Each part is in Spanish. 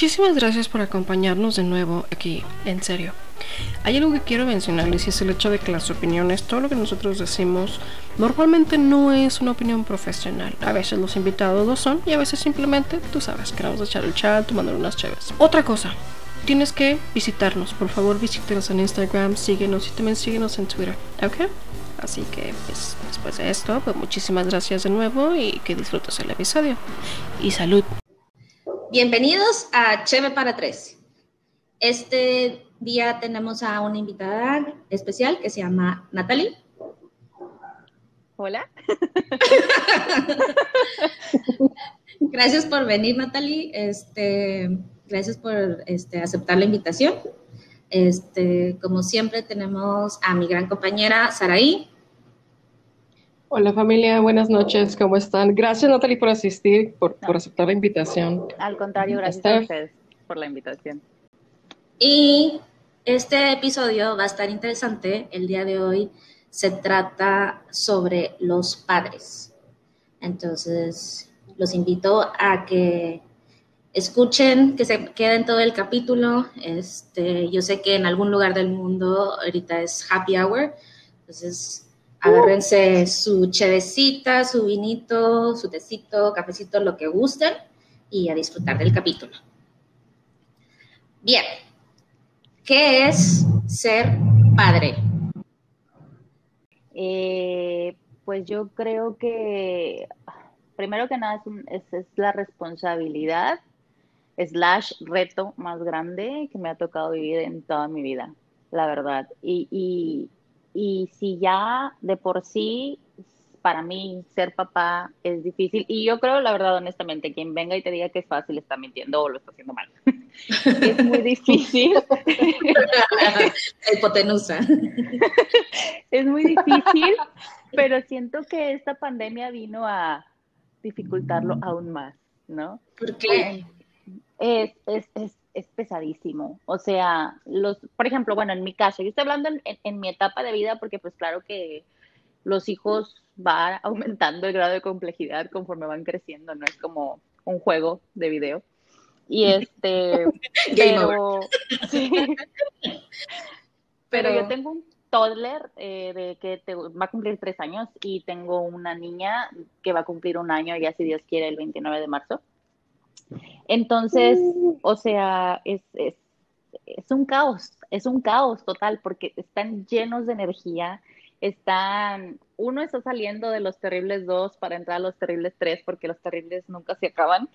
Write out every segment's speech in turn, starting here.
muchísimas gracias por acompañarnos de nuevo aquí, en serio. Hay algo que quiero mencionarles y es el hecho de que las opiniones, todo lo que nosotros decimos, normalmente no es una opinión profesional. A veces los invitados lo son y a veces simplemente, tú sabes, queremos echar el chat, tomando unas chaves. Otra cosa, tienes que visitarnos. Por favor, visítenos en Instagram, síguenos y también síguenos en Twitter, ¿ok? Así que, pues, después de esto, pues muchísimas gracias de nuevo y que disfrutes el episodio. Y salud. Bienvenidos a Cheve para Tres. Este día tenemos a una invitada especial que se llama Natalie. Hola. gracias por venir, Natalie. Este, gracias por este, aceptar la invitación. Este, como siempre, tenemos a mi gran compañera Saraí. Hola familia, buenas noches, ¿cómo están? Gracias Natalie por asistir, por, por aceptar la invitación. Al contrario, gracias a ustedes por la invitación. Y este episodio va a estar interesante. El día de hoy se trata sobre los padres. Entonces, los invito a que escuchen, que se queden todo el capítulo. Este, yo sé que en algún lugar del mundo ahorita es happy hour, entonces agárrense su chevecita, su vinito, su tecito, cafecito, lo que gusten y a disfrutar del capítulo. Bien, ¿qué es ser padre? Eh, pues yo creo que primero que nada es, la responsabilidad slash reto más grande que me ha tocado vivir en toda mi vida, la verdad. Y, si ya de por sí para mí ser papá es difícil. Y yo creo la verdad honestamente quien venga y te diga que es fácil está mintiendo o lo está haciendo mal. Es muy difícil. Hipotenusa. Es muy difícil pero siento que esta pandemia vino a dificultarlo aún más no ¿por qué? Es, es, es, es, pesadísimo. O sea, los, por ejemplo, bueno, en mi caso, yo estoy hablando en, en, mi etapa de vida porque pues claro que los hijos van aumentando el grado de complejidad conforme van creciendo, no es como un juego de video. Y este, pero, sí. pero yo tengo un toddler eh, de que te, va a cumplir tres años y tengo una niña que va a cumplir un año, ya si Dios quiere, el 29 de marzo. Entonces, mm. o sea, es, es, es, un caos, es un caos total porque están llenos de energía, están, uno está saliendo de los terribles dos para entrar a los terribles tres porque los terribles nunca se acaban.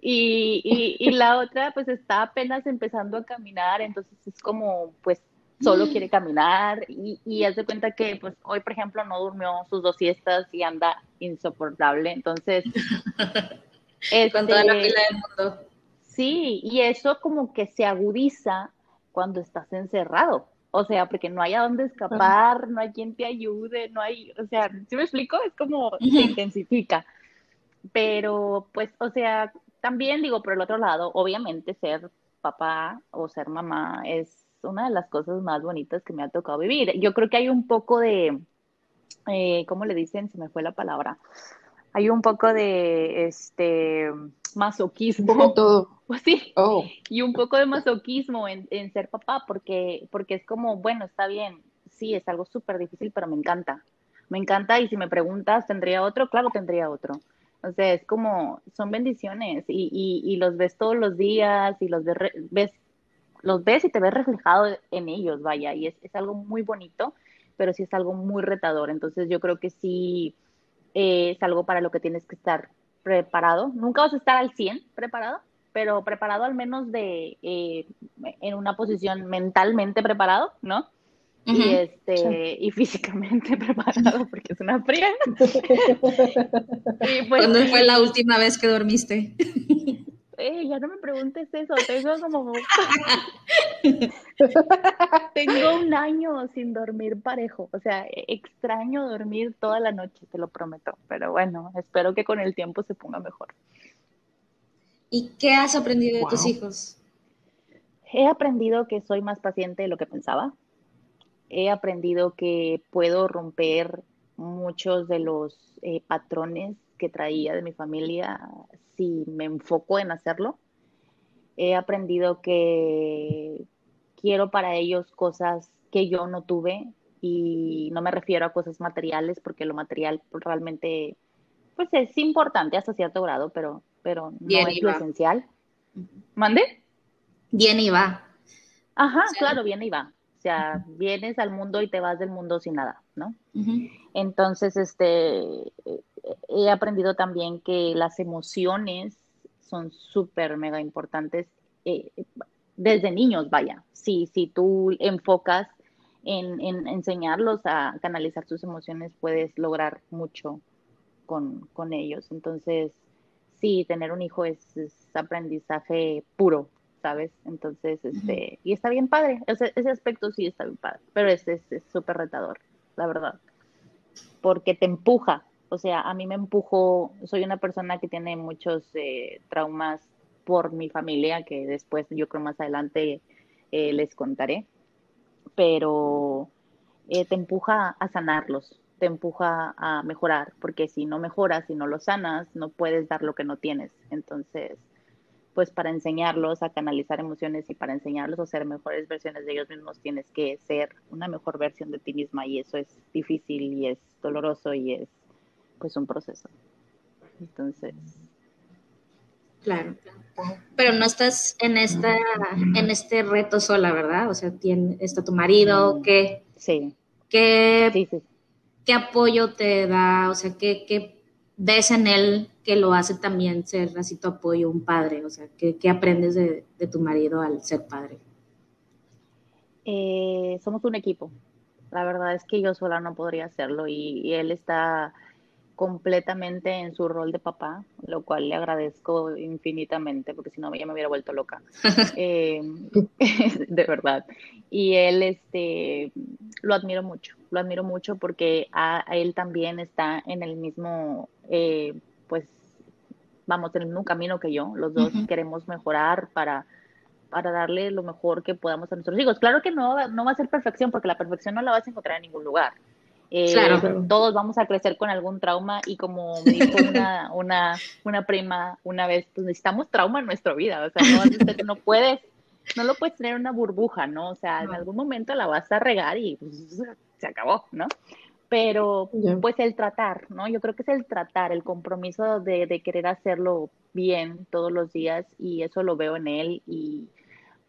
Y, y, y la otra pues está apenas empezando a caminar, entonces es como pues solo quiere caminar y, y haz de cuenta que pues hoy por ejemplo no durmió sus dos siestas y anda insoportable, entonces Con toda la pila del mundo. Sí, y eso como que se agudiza cuando estás encerrado. O sea, porque no hay a dónde escapar, no hay quien te ayude, no hay, o sea, ¿sí me explico? Es como se intensifica. Pero, pues, o sea, también digo, por el otro lado, obviamente ser papá o ser mamá es una de las cosas más bonitas que me ha tocado vivir. Yo creo que hay un poco de, eh, ¿cómo le dicen? Se me fue la palabra hay un poco de este masoquismo. todo. Sí. Oh. Y un poco de masoquismo en, en, ser papá, porque, porque es como, bueno, está bien, sí, es algo súper difícil, pero me encanta. Me encanta y si me preguntas, ¿tendría otro? Claro, tendría otro. O sea, es como, son bendiciones y, y, y los ves todos los días y los ves, los ves y te ves reflejado en ellos, vaya, y es, es algo muy bonito, pero sí es algo muy retador. Entonces yo creo que sí, eh, es algo para lo que tienes que estar preparado. Nunca vas a estar al 100 preparado, pero preparado al menos de eh, en una posición mentalmente preparado, ¿no? Y este y físicamente preparado porque es una fría. pues, ¿Cuándo fue la última vez que dormiste? Eh, ya no me preguntes eso, tengo como... tengo un año sin dormir parejo, o sea, extraño dormir toda la noche, te lo prometo, pero bueno, espero que con el tiempo se ponga mejor. ¿Y qué has aprendido de tus hijos? He aprendido que soy más paciente de lo que pensaba. He aprendido que puedo romper muchos de los eh, patrones que traía de mi familia si me enfoco en hacerlo. he aprendido que quiero para ellos cosas que yo no tuve y no me refiero a cosas materiales porque lo material realmente pues es importante hasta cierto grado, pero, pero no es lo esencial. ¿Mande? Viene y va. Ajá, claro, viene y va. O sea, vienes al mundo y te vas del mundo sin nada, ¿no? Entonces, este, he aprendido también que las emociones son súper mega importantes eh, desde niños, vaya. Si, si tú enfocas en, enseñarlos a canalizar sus emociones, puedes lograr mucho con, ellos. Entonces, sí, tener un hijo es aprendizaje puro, ¿sabes? Entonces, este, y está bien padre, ese, ese aspecto sí está bien padre, pero es súper retador, la verdad, porque te empuja, o sea, a mí me empujó, soy una persona que tiene muchos eh, traumas por mi familia, que después yo creo más adelante eh, les contaré, pero eh, te empuja a sanarlos, te empuja a mejorar, porque si no mejoras, si no lo sanas, no puedes dar lo que no tienes. Entonces, pues para enseñarlos a canalizar emociones y para enseñarlos a ser mejores versiones de ellos mismos tienes que ser una mejor versión de ti misma y eso es difícil y es doloroso y es pues un proceso. Entonces. Claro, pero no estás en esta, en este reto sola, ¿verdad? O sea, tiene, está tu marido, ¿qué? Sí. ¿Qué, ¿Qué apoyo te da? O sea, ¿qué, ¿qué ves en él que lo hace también ser así tu apoyo, un padre? O sea, ¿qué, aprendes de, tu marido al ser padre? Eh, somos un equipo. La verdad es que yo sola no podría hacerlo y, él está completamente en su rol de papá, lo cual le agradezco infinitamente, porque si no ya me hubiera vuelto loca. Eh, de verdad. Y él, este, lo admiro mucho, lo admiro mucho porque a, él también está en el mismo eh, pues vamos en el mismo camino que yo, los dos queremos mejorar para, para darle lo mejor que podamos a nuestros hijos. Claro que no, no va a ser perfección, porque la perfección no la vas a encontrar en ningún lugar. Eh, todos vamos a crecer con algún trauma y como me dijo una, una, una prima una vez, pues necesitamos trauma en nuestra vida, o sea, no, no puedes, no lo puedes tener una burbuja, ¿no? O sea, en algún momento la vas a regar y pues, se acabó, ¿no? pero pues el tratar, ¿no? Yo creo que es el tratar, el compromiso de, querer hacerlo bien todos los días y eso lo veo en él y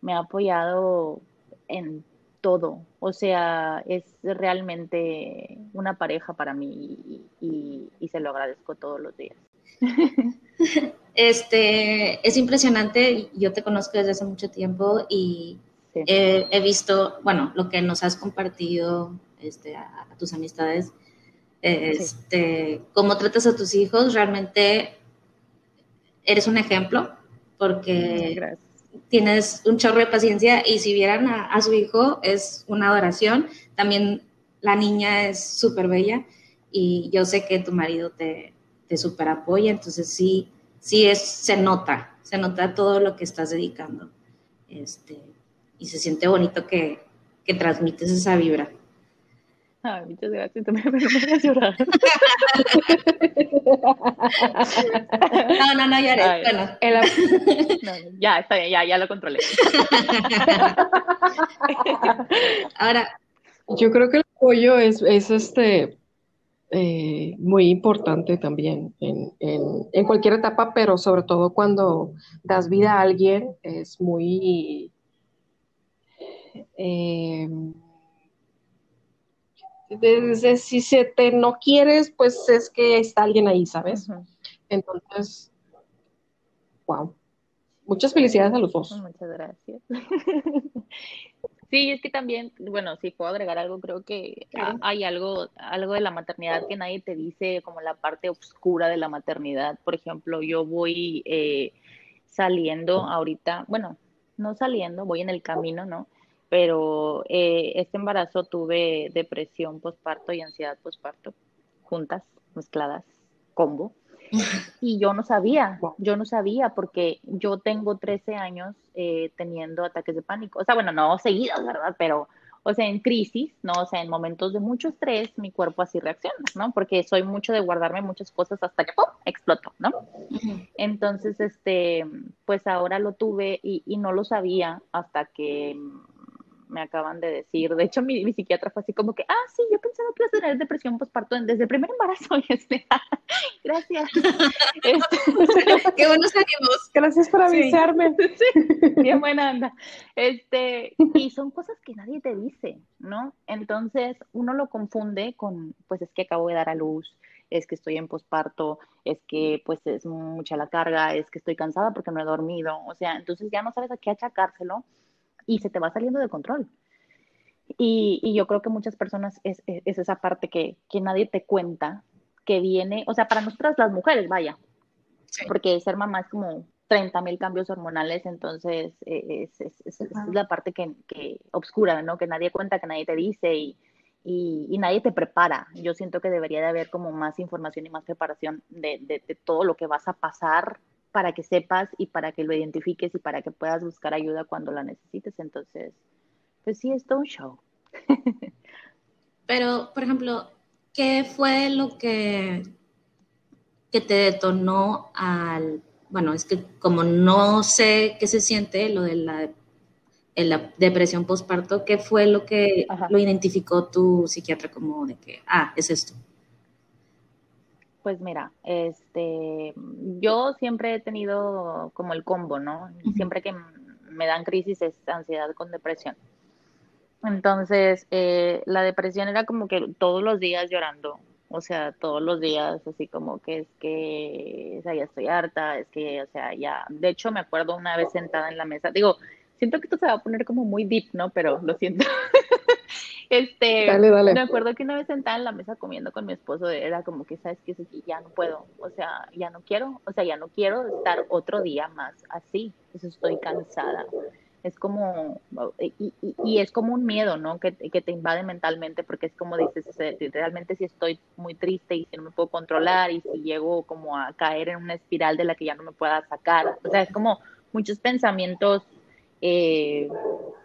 me ha apoyado en todo, o sea, es realmente una pareja para mí y, se lo agradezco todos los días. Este, es impresionante, yo te conozco desde hace mucho tiempo y he visto, bueno, lo que nos has compartido este, a, tus amistades, este, cómo tratas a tus hijos, realmente eres un ejemplo porque tienes un chorro de paciencia y si vieran a, su hijo es una adoración. También la niña es súper bella y yo sé que tu marido te, te apoya, entonces sí, sí es, se nota, se nota todo lo que estás dedicando. Este, y se siente bonito que, que transmites esa vibra. Ay, muchas gracias, también me voy a llorar. No, no, no llores. bueno, ya, está bien, ya, ya lo controlé. Ahora. Yo creo que el apoyo es, es este eh, muy importante también en, en, en, cualquier etapa, pero sobre todo cuando das vida a alguien, es muy eh, si se te no quieres, pues es que está alguien ahí, ¿sabes? Entonces, wow. Muchas felicidades a los dos. Muchas gracias. Sí, es que también, bueno, si puedo agregar algo, creo que hay algo, algo de la maternidad que nadie te dice, como la parte oscura de la maternidad. Por ejemplo, yo voy eh, saliendo ahorita, bueno, no saliendo, voy en el camino, ¿no? Pero eh, este embarazo tuve depresión postparto y ansiedad postparto juntas, mezcladas, combo. Y yo no sabía, yo no sabía porque yo tengo 13 años eh, teniendo ataques de pánico. O sea, bueno, no seguidos, ¿verdad? Pero o sea, en crisis, ¿no? O sea, en momentos de mucho estrés, mi cuerpo así reacciona, ¿no? Porque soy mucho de guardarme muchas cosas hasta que ¡pum! exploto, ¿no? Entonces, este, pues ahora lo tuve y, y no lo sabía hasta que me acaban de decir. De hecho, mi, mi, psiquiatra fue así como que, ah, sí, yo pensaba que ibas a tener depresión postparto desde el primer embarazo. Y este, gracias. Este, Qué buenos ánimos. Gracias por avisarme. Sí, bien buena anda. Este, y son cosas que nadie te dice, ¿no? Entonces, uno lo confunde con, pues es que acabo de dar a luz, es que estoy en posparto, es que pues es mucha la carga, es que estoy cansada porque no he dormido, o sea, entonces ya no sabes a qué achacárselo y se te va saliendo de control. Y, y yo creo que muchas personas es, es, esa parte que, que, nadie te cuenta, que viene, o sea, para nosotras las mujeres, vaya, sí. porque ser mamá es como 30 mil cambios hormonales, entonces eh, es, es, la parte que, que, obscura, ¿no? Que nadie cuenta, que nadie te dice y, y, y, nadie te prepara. Yo siento que debería de haber como más información y más preparación de, de, de todo lo que vas a pasar para que sepas y para que lo identifiques y para que puedas buscar ayuda cuando la necesites. Entonces, pues sí, es todo un show. Pero, por ejemplo, ¿qué fue lo que, que te detonó al... Bueno, es que como no sé qué se siente lo de la, la depresión postparto, ¿qué fue lo que Ajá. lo identificó tu psiquiatra como de que, ah, es esto? Pues mira, este, yo siempre he tenido como el combo, ¿no? Siempre que me dan crisis es ansiedad con depresión. Entonces, eh, la depresión era como que todos los días llorando, o sea, todos los días, así como que es que, o sea, ya estoy harta, es que, o sea, ya, de hecho me acuerdo una vez sentada en la mesa, digo, siento que esto se va a poner como muy deep, ¿no? Pero lo siento. Este, dale, dale. me acuerdo que una vez sentada en la mesa comiendo con mi esposo, era como que, ¿sabes qué? Ya no puedo, o sea, ya no quiero, o sea, ya no quiero estar otro día más así, eso estoy cansada. Es como, y, y, y es como un miedo, ¿no? Que, que, te invade mentalmente, porque es como dices, realmente si estoy muy triste y si no me puedo controlar y si llego como a caer en una espiral de la que ya no me pueda sacar, o sea, es como muchos pensamientos eh,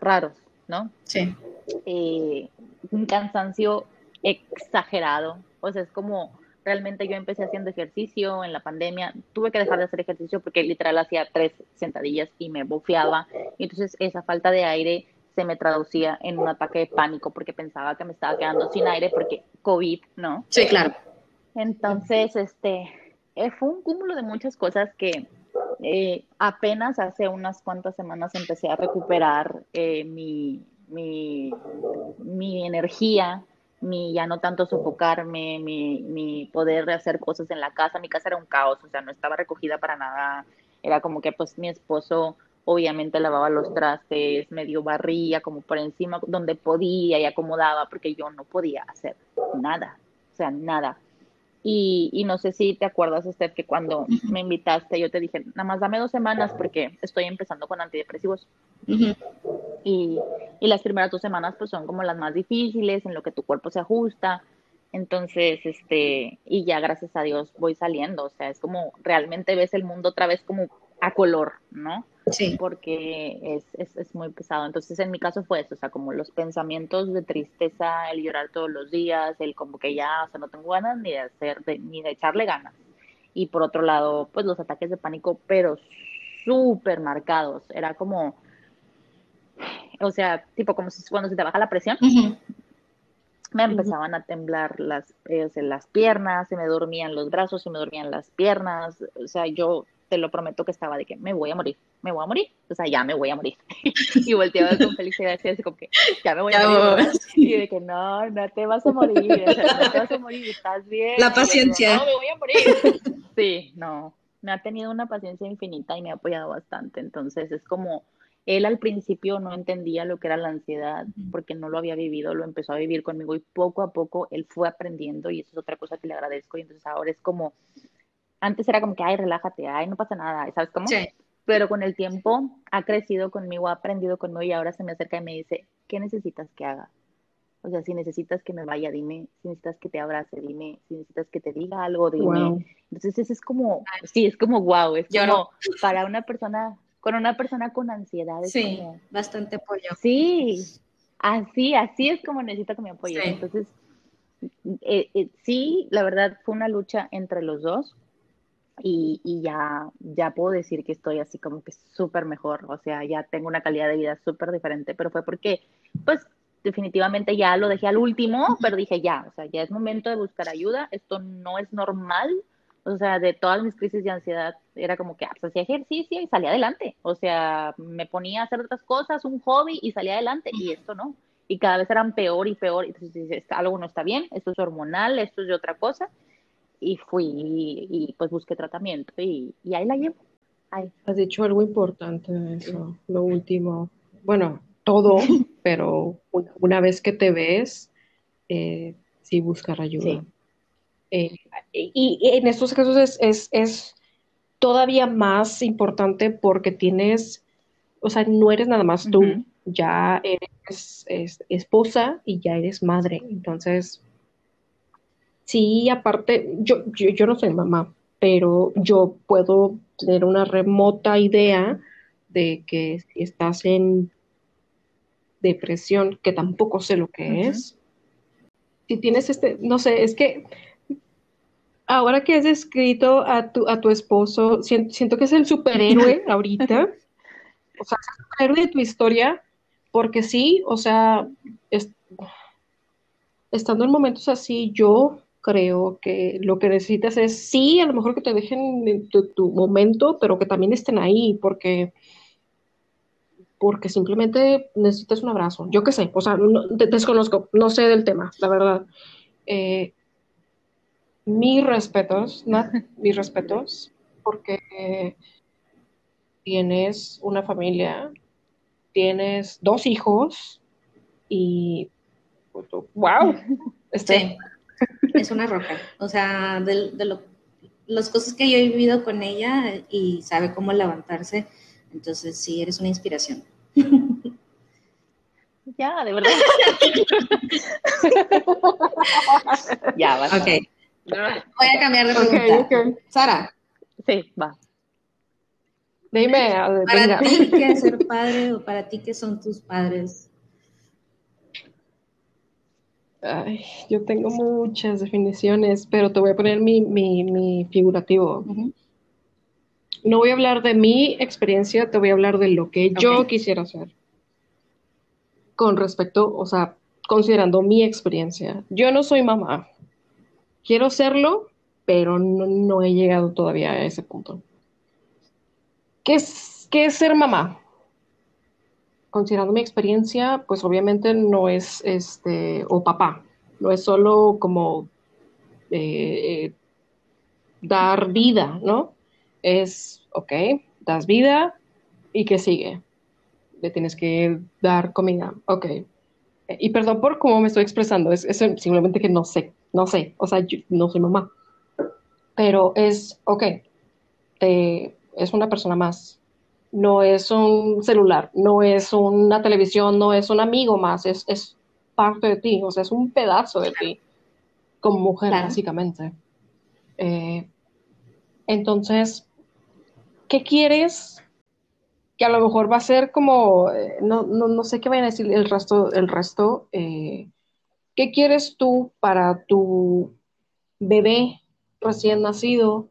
raros, ¿no? Sí. Eh, un cansancio exagerado. O sea, es como realmente yo empecé haciendo ejercicio en la pandemia, tuve que dejar de hacer ejercicio porque literal hacía tres sentadillas y me bofeaba. Y entonces esa falta de aire se me traducía en un ataque de pánico porque pensaba que me estaba quedando sin aire porque COVID, ¿no? Sí, claro. Entonces, este, eh, fue un cúmulo de muchas cosas que eh, apenas hace unas cuantas semanas empecé a recuperar eh, mi, mi, mi energía, mi ya no tanto sofocarme, mi, mi poder hacer cosas en la casa. Mi casa era un caos, o sea, no estaba recogida para nada. Era como que pues mi esposo obviamente lavaba los trastes, medio barría como por encima donde podía y acomodaba porque yo no podía hacer nada, o sea, nada. Y, y, no sé si te acuerdas, Steph, que cuando uh -huh. me invitaste yo te dije, nada más dame dos semanas porque estoy empezando con antidepresivos. Uh -huh. y, y, las primeras dos semanas pues son como las más difíciles, en lo que tu cuerpo se ajusta. Entonces, este, y ya gracias a Dios voy saliendo, o sea, es como realmente ves el mundo otra vez como a color, ¿no? Sí. Porque es, es, es, muy pesado. Entonces, en mi caso fue eso, o sea, como los pensamientos de tristeza, el llorar todos los días, el como que ya, o sea, no tengo ganas ni de hacer, de, ni de echarle ganas. Y por otro lado, pues los ataques de pánico, pero súper marcados. Era como, o sea, tipo como si cuando se te baja la presión. Uh -huh. Me empezaban a temblar las, eh, las piernas, se me dormían los brazos, se me dormían las piernas, o sea, yo te lo prometo que estaba de que me voy a morir, me voy a morir, o sea, ya me voy a morir. y volteaba con felicidad y así como que ya me voy a morir. Y de que no, no te vas a morir, o sea, no te vas a morir, estás bien. La paciencia. no, me voy a morir. sí, no, me ha tenido una paciencia infinita y me ha apoyado bastante. Entonces es como, él al principio no entendía lo que era la ansiedad porque no lo había vivido, lo empezó a vivir conmigo y poco a poco él fue aprendiendo y eso es otra cosa que le agradezco. Y entonces ahora es como antes era como que, ay, relájate, ay, no pasa nada, ¿sabes cómo? Sí. Pero con el tiempo ha crecido conmigo, ha aprendido conmigo y ahora se me acerca y me dice, ¿qué necesitas que haga? O sea, si necesitas que me vaya, dime, si necesitas que te abrace, dime, si necesitas que te diga algo, dime. Wow. Entonces, eso es como, sí, es como wow, es Yo como no. para una persona, con una persona con ansiedad. Es sí, como, bastante apoyo. Sí, Así, así es como necesito que me apoyen. Entonces, eh, eh, sí, la verdad fue una lucha entre los dos y, ya, ya puedo decir que estoy así como que súper mejor, o sea, ya tengo una calidad de vida súper diferente, pero fue porque, pues, definitivamente ya lo dejé al último, pero dije ya, o sea, ya es momento de buscar ayuda, esto no es normal, o sea, de todas mis crisis de ansiedad era como que ah, pues, hacía ejercicio y salía adelante, o sea, me ponía a hacer otras cosas, un hobby y salía adelante, y esto no, y cada vez eran peor y peor, entonces algo no está bien, esto es hormonal, esto es de otra cosa, y fui y, pues busqué tratamiento y, y, ahí la llevo. Ahí. Has dicho algo importante, eso, lo último. Bueno, todo, pero una, vez que te ves, eh, sí buscar ayuda. Eh, y, en estos casos es, es, todavía más importante porque tienes, o sea, no eres nada más tú, ya eres esposa y ya eres madre. Entonces, sí, aparte, yo, yo, no soy mamá, pero yo puedo tener una remota idea de que si estás en depresión, que tampoco sé lo que es, si tienes este, no sé, es que ahora que has escrito a tu, a tu esposo, siento, que es el superhéroe ahorita, o sea, es el superhéroe de tu historia, porque sí, o sea, estando en momentos así, yo creo que lo que necesitas es, sí, a lo mejor que te dejen en tu, momento, pero que también estén ahí, porque, porque simplemente necesitas un abrazo. Yo qué sé, o sea, te, desconozco, no sé del tema, la verdad. Eh, mis respetos, mis respetos, porque tienes una familia, tienes dos hijos y, wow, este, es una roja. O sea, de, de las cosas que yo he vivido con ella y sabe cómo levantarse. Entonces, sí, eres una inspiración. Ya, de verdad. ya, va. Ok. Voy a cambiar de pregunta. Sara. Sí, va. Dime. Para ti, ¿qué es ser padre o para ti, qué son tus padres? Ay, yo tengo muchas definiciones, pero te voy a poner mi, figurativo. No voy a hablar de mi experiencia, te voy a hablar de lo que yo quisiera hacer. Con respecto, o sea, considerando mi experiencia. Yo no soy mamá. Quiero serlo, pero no, he llegado todavía a ese punto. ¿Qué es, qué es ser mamá? Considerando mi experiencia, pues obviamente no es este, o papá, no es solo como eh, dar vida, ¿no? Es, ok, das vida y ¿qué sigue? Le tienes que dar comida, ok. Y perdón por cómo me estoy expresando, es, simplemente que no sé, no sé, o sea, yo no soy mamá. Pero es, ok, es una persona más, no es un celular, no es una televisión, no es un amigo más, es, es parte de ti, o sea, es un pedazo de ti como mujer, básicamente. Eh, entonces, ¿qué quieres? Que a lo mejor va a ser como, eh, no, no, no, sé qué vayan a decir el resto, el resto. Eh, ¿Qué quieres tú para tu bebé recién nacido?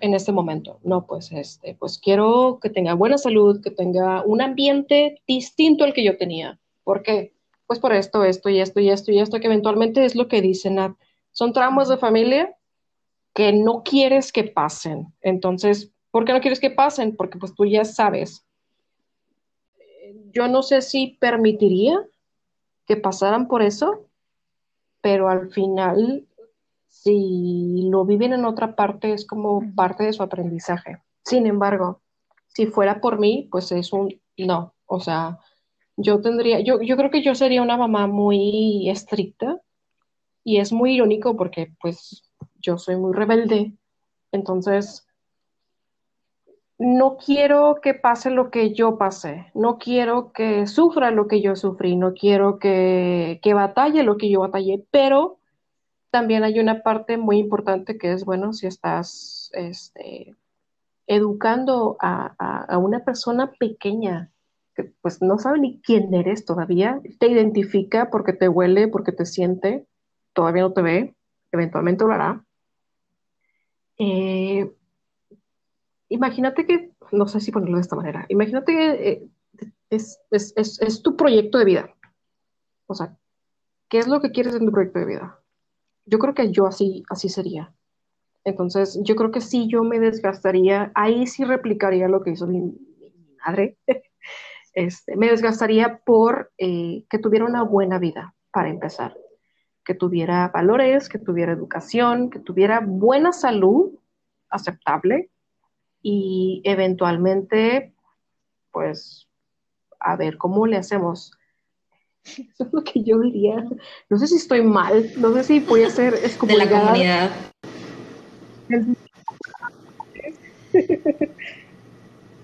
En este momento. No, pues este, pues quiero que tenga buena salud, que tenga un ambiente distinto al que yo tenía. ¿Por qué? Pues por esto, esto y esto y esto y esto, que eventualmente es lo que dicen. Son traumas de familia que no quieres que pasen. Entonces, ¿por qué no quieres que pasen? Porque pues tú ya sabes. Yo no sé si permitiría que pasaran por eso, pero al final si lo viven en otra parte es como parte de su aprendizaje. Sin embargo, si fuera por mí, pues es un no. O sea, yo tendría, yo, yo creo que yo sería una mamá muy estricta y es muy irónico porque pues yo soy muy rebelde. Entonces, no quiero que pase lo que yo pasé, no quiero que sufra lo que yo sufrí, no quiero que, que batalle lo que yo batallé, pero también hay una parte muy importante que es, bueno, si estás este, educando a, una persona pequeña, que pues no sabe ni quién eres todavía, te identifica porque te huele, porque te siente, todavía no te ve, eventualmente lo hará. Eh, imagínate que, no sé si ponerlo de esta manera, imagínate que eh, es, es, es, es, tu proyecto de vida. O sea, ¿qué es lo que quieres en tu proyecto de vida? Yo creo que yo así, así sería. Entonces, yo creo que sí, yo me desgastaría, ahí sí replicaría lo que hizo mi, madre. este, me desgastaría por eh, que tuviera una buena vida, para empezar. Que tuviera valores, que tuviera educación, que tuviera buena salud, aceptable, y eventualmente, pues, a ver cómo le hacemos. Eso es lo que yo diría. No sé si estoy mal, no sé si voy a ser De la comunidad.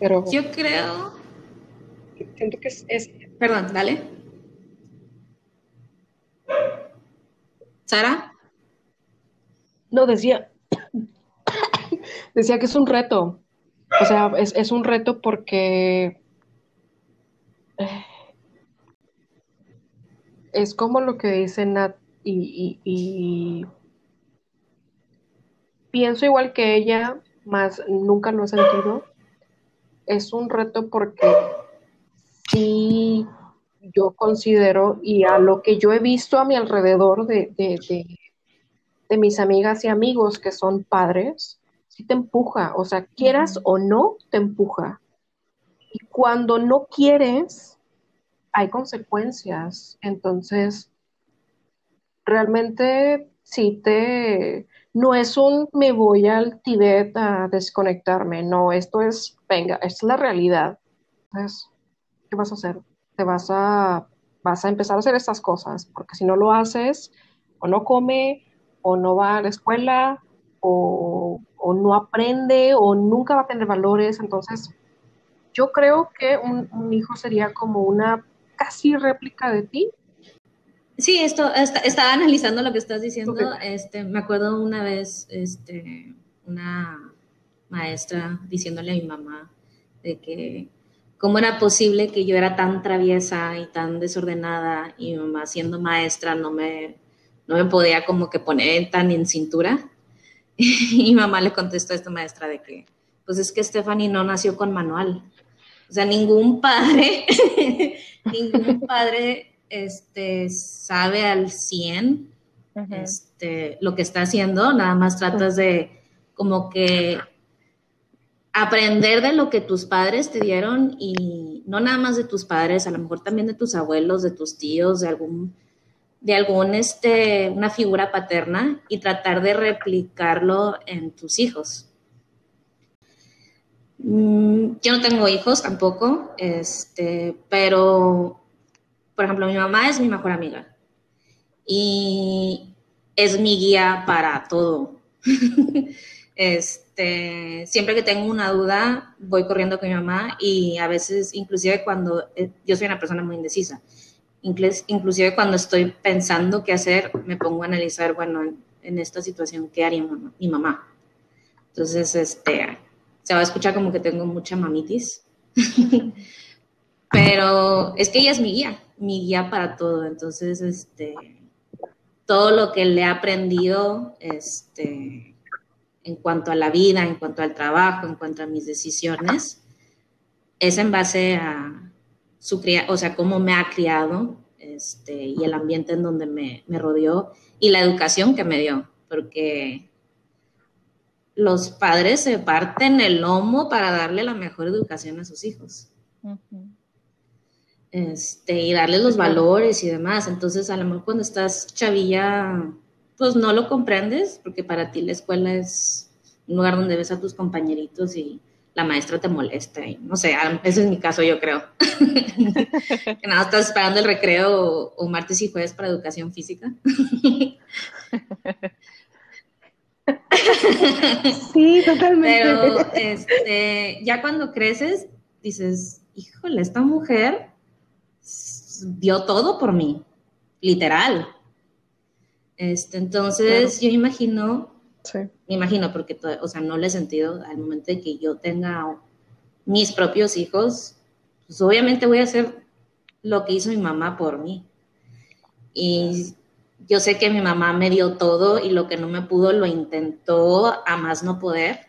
Pero Yo creo. siento que es, es Perdón, dale. Sara. No, decía, decía que es un reto. O sea, es, es un reto porque eh, es como lo que dice Nat y, y- y pienso igual que ella, más nunca lo he sentido. Es un reto porque sí yo considero y a lo que yo he visto a mi alrededor de, de, de- de mis amigas y amigos que son padres, sí te empuja, o sea, quieras o no, te empuja. Y cuando no quieres, hay consecuencias. Entonces, realmente sí te, no es un me voy al Tibet a desconectarme, no, esto es, venga, es la realidad. Entonces, ¿qué vas a hacer? Te vas a, vas a empezar a hacer estas cosas, porque si no lo haces, o no come, o no va a la escuela, o, o no aprende, o nunca va a tener valores. Entonces, yo creo que un, un hijo sería como una casi réplica de ti. Sí, esto está- estaba analizando lo que estás diciendo. Este, me acuerdo una vez, este, una maestra diciéndole a mi mamá de que cómo era posible que yo era tan traviesa y tan desordenada y mi mamá siendo maestra no me, no me podía como que poner tan en cintura. Y mi mamá le contestó a esta maestra de que, pues es que Stephanie no nació con manual. O sea, ningún padre, ningún padre este, sabe al 100 Ujú. este, lo que está haciendo, nada más tratas de como que aprender de lo que tus padres te dieron y no nada más de tus padres, a lo mejor también de tus abuelos, de tus tíos, de algún de algún este una figura paterna y tratar de replicarlo en tus hijos. Mm, Yo no tengo hijos tampoco, este, pero por ejemplo, mi mamá es mi mejor amiga y es mi guía para todo. Este, siempre que tengo una duda, voy corriendo con mi mamá y a veces, inclusive cuando eh, yo soy una persona muy indecisa, Inclus- inclusive cuando estoy pensando qué hacer, me pongo a analizar, bueno, en, en esta situación, ¿qué haría mi mamá? Entonces, este, se va a escuchar como que tengo mucha mamitis, pero es que ella es mi guía, mi guía para todo. Entonces, este, todo lo que le he aprendido, este, en cuanto a la vida, en cuanto al trabajo, en cuanto a mis decisiones, es en base a su cría, o sea, cómo me ha criado, este, y el ambiente en donde me, me rodeó y la educación que me dio, porque los padres se parten el lomo para darle la mejor educación a sus hijos Ujú. este, y darles los valores y demás. Entonces, a lo mejor cuando estás chavilla, pues no lo comprendes, porque para ti la escuela es un lugar donde ves a tus compañeritos y la maestra te molesta. Y, no sé, ese es mi caso, yo creo. que nada, estás esperando el recreo o, o martes y jueves para educación física. Sí, totalmente. Pero este, ya cuando creces, dices, híjole, esta mujer dio todo por mí, literal. Este, entonces, yo imagino, Sí. me imagino, porque, o sea, no le he sentido al momento de que yo tenga mis propios hijos, pues obviamente voy a hacer lo que hizo mi mamá por mí. Y yo sé que mi mamá me dio todo y lo que no me pudo lo intentó a más no poder,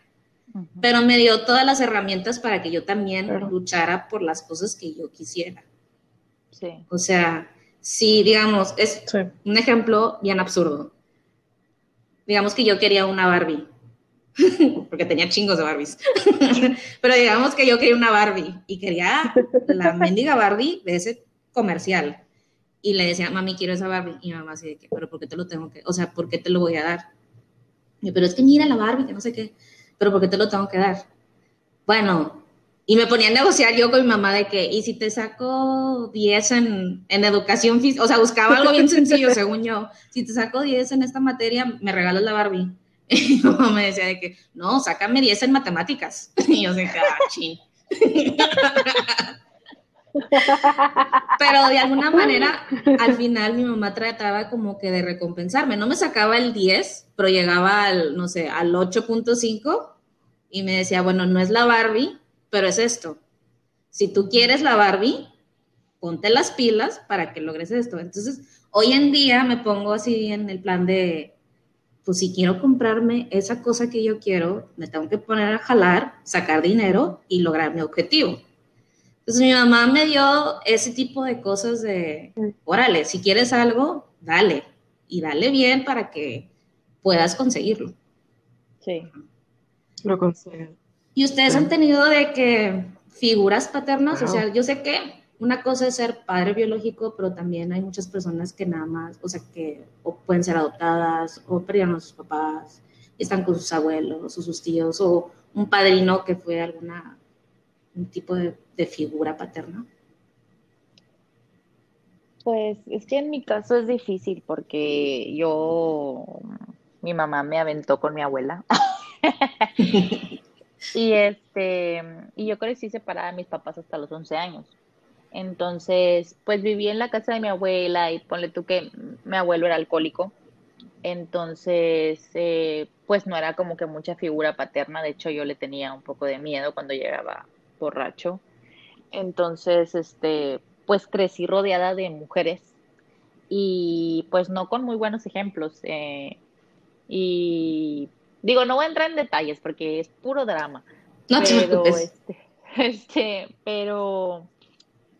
pero me dio todas las herramientas para que yo también luchara por las cosas que yo quisiera. Sí. O sea, si digamos, es un ejemplo bien absurdo. Digamos que yo quería una Barbie, porque tenía chingos de Barbies, pero digamos que yo quería una Barbie y quería la mendiga Barbie de ese comercial y le decía, mami, quiero esa Barbie. Y mi mamá así de que, pero ¿por qué te lo tengo que, o sea, ¿por qué te lo voy a dar? Y pero es que mira la Barbie, que no sé qué, pero ¿por qué te lo tengo que dar? Bueno, y me ponía a negociar yo con mi mamá de que, ¿y si te saco 10 en, en educación física? O sea, buscaba algo bien sencillo, según yo. Si te saco 10 en esta materia, me regalas la Barbie. Y mi mamá me decía de que, no, sácame 10 en matemáticas. Y yo decía, ah, chin. Pero de alguna manera, al final mi mamá trataba como que de recompensarme. No me sacaba el 10, pero llegaba al, no sé, al 8.5 y me decía, bueno, no es la Barbie, pero es esto. Si tú quieres la Barbie, ponte las pilas para que logres esto. Entonces, hoy en día me pongo así en el plan de, pues si quiero comprarme esa cosa que yo quiero, me tengo que poner a jalar, sacar dinero y lograr mi objetivo. Entonces mi mamá me dio ese tipo de cosas de, órale, si quieres algo, dale, y dale bien para que puedas conseguirlo. Sí, lo consigo. ¿Y ustedes han tenido de que figuras paternas? O sea, yo sé que una cosa es ser padre biológico, pero también hay muchas personas que nada más, o sea, que pueden ser adoptadas o perdieron a sus papás, están con sus abuelos o sus tíos, o un padrino que fue alguna, un tipo de de figura paterna? Pues es que en mi caso es difícil porque yo, mi mamá me aventó con mi abuela. y este, y yo crecí separada de mis papás hasta los 11 años. Entonces, pues viví en la casa de mi abuela y ponle tú que mi abuelo era alcohólico. Entonces, eh, pues no era como que mucha figura paterna. De hecho, yo le tenía un poco de miedo cuando llegaba borracho. Entonces, este, pues crecí rodeada de mujeres y pues no con muy buenos ejemplos. Eh, y digo, no voy a entrar en detalles porque es puro drama. No pero, este, este, pero,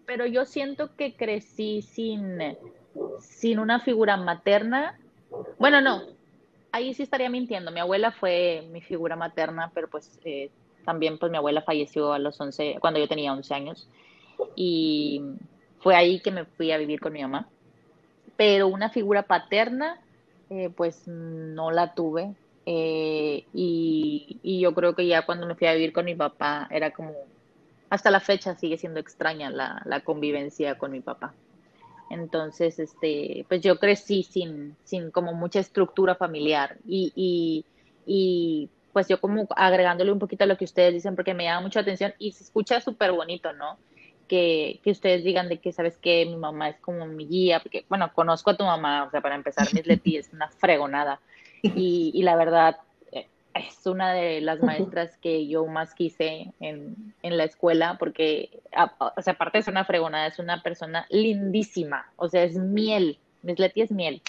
pero yo siento que crecí sin, sin una figura materna. Bueno, no, ahí sí estaría mintiendo. Mi abuela fue mi figura materna, pero pues eh, también pues mi abuela falleció a los 11, cuando yo tenía 11 años y fue ahí que me fui a vivir con mi mamá. Pero una figura paterna, eh, pues no la tuve. Eh, y, yo creo que ya cuando me fui a vivir con mi papá era como, hasta la fecha sigue siendo extraña la, convivencia con mi papá. Entonces, este, pues yo crecí sin, sin como mucha estructura familiar y pues yo como agregándole un poquito a lo que ustedes dicen porque me llama mucha atención y se escucha súper bonito, ¿no? Que, que, ustedes digan de que, ¿sabes que Mi mamá es como mi guía, porque, bueno, conozco a tu mamá, o sea, para empezar, Miss Leti es una fregonada. Y, y la verdad, eh, es una de las maestras que yo más quise en, en la escuela, porque, o sea, aparte ser una fregonada, es una persona lindísima, o sea, es miel, Miss Leti es miel.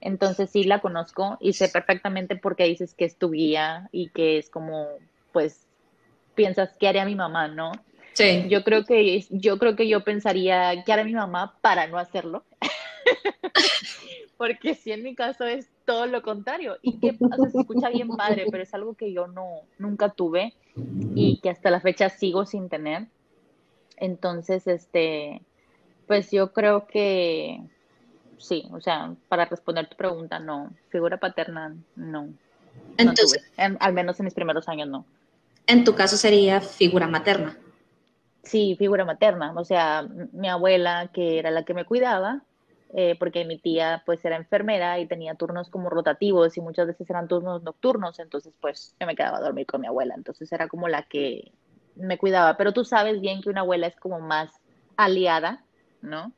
Entonces sí la conozco y sé perfectamente por qué dices que es tu guía y que es como, pues, piensas, ¿qué haría mi mamá, no? Sí. Yo creo que yo creo que yo pensaría, ¿qué haría mi mamá para no hacerlo? Porque si en mi caso es todo lo contrario y que se escucha bien padre, pero es algo que yo no nunca tuve y que hasta la fecha sigo sin tener. Entonces, este, pues yo creo que sí, o sea, para responder tu pregunta, no. Figura paterna, no. Entonces, al menos en mis primeros años, no. En tu caso sería figura materna. Sí, figura materna. O sea, mi abuela, que era la que me cuidaba, eh, porque mi tía pues era enfermera y tenía turnos como rotativos y muchas veces eran turnos nocturnos, entonces pues yo me quedaba a dormir con mi abuela, entonces era como la que me cuidaba, pero tú sabes bien que una abuela es como más aliada, ¿no?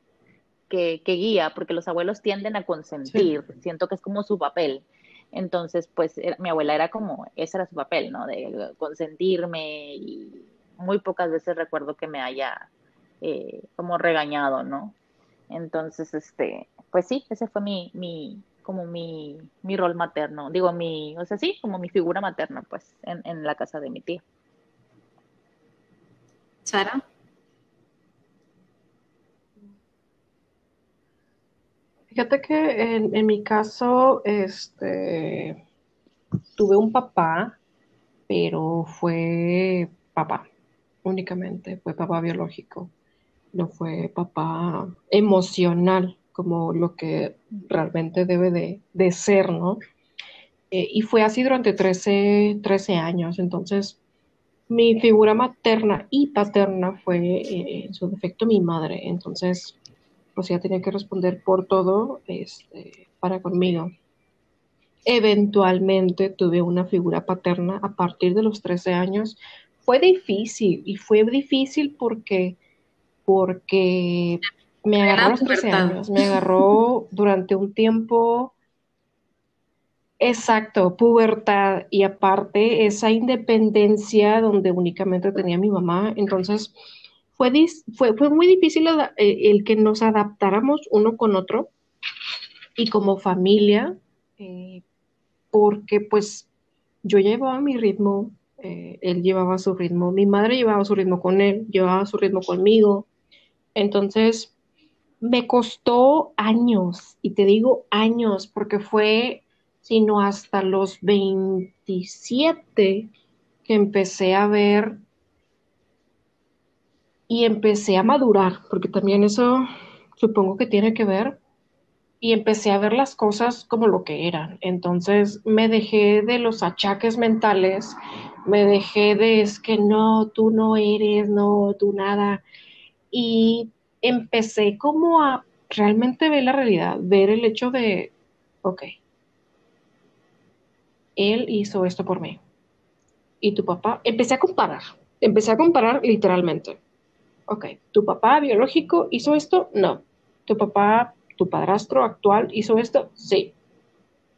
Que, guía, porque los abuelos tienden a consentir, siento que es como su papel. Entonces, pues mi abuela era como, ese era su papel, ¿no? De consentirme y muy pocas veces recuerdo que me haya eh, como regañado, ¿no? Entonces, este, pues sí, ese fue mi, mi, como mi, mi rol materno, digo, mi, o sea, sí, como mi figura materna, pues, en, en la casa de mi tía. Sara. Fíjate que en, en mi caso, este, tuve un papá, pero fue papá, únicamente, fue papá biológico, no fue papá emocional, como lo que realmente debe de, de ser, ¿no? Eh, y fue así durante 13, 13 años, entonces mi figura materna y paterna fue eh, en su defecto mi madre, entonces pues ella tenía que responder por todo este, para conmigo. Eventualmente tuve una figura paterna a partir de los 13 años. Fue difícil y fue difícil porque, porque me agarró a los 13 años, me agarró durante un tiempo Exacto, pubertad y aparte esa independencia donde únicamente tenía mi mamá, entonces fue, fue, fue muy difícil eh, el que nos adaptáramos uno con otro y como familia, eh, porque pues yo llevaba mi ritmo, eh, él llevaba su ritmo, mi madre llevaba su ritmo con él, llevaba su ritmo conmigo, entonces me costó años, y te digo años, porque fue sino hasta los 27 que empecé a ver y empecé a madurar, porque también eso supongo que tiene que ver, y empecé a ver las cosas como lo que eran. Entonces me dejé de los achaques mentales, me dejé de es que no, tú no eres, no, tú nada, y empecé como a realmente ver la realidad, ver el hecho de, ok, él hizo esto por mí. Y tu papá, empecé a comparar, empecé a comparar literalmente. Ok, tu papá biológico hizo esto, no. Tu papá, tu padrastro actual hizo esto, sí.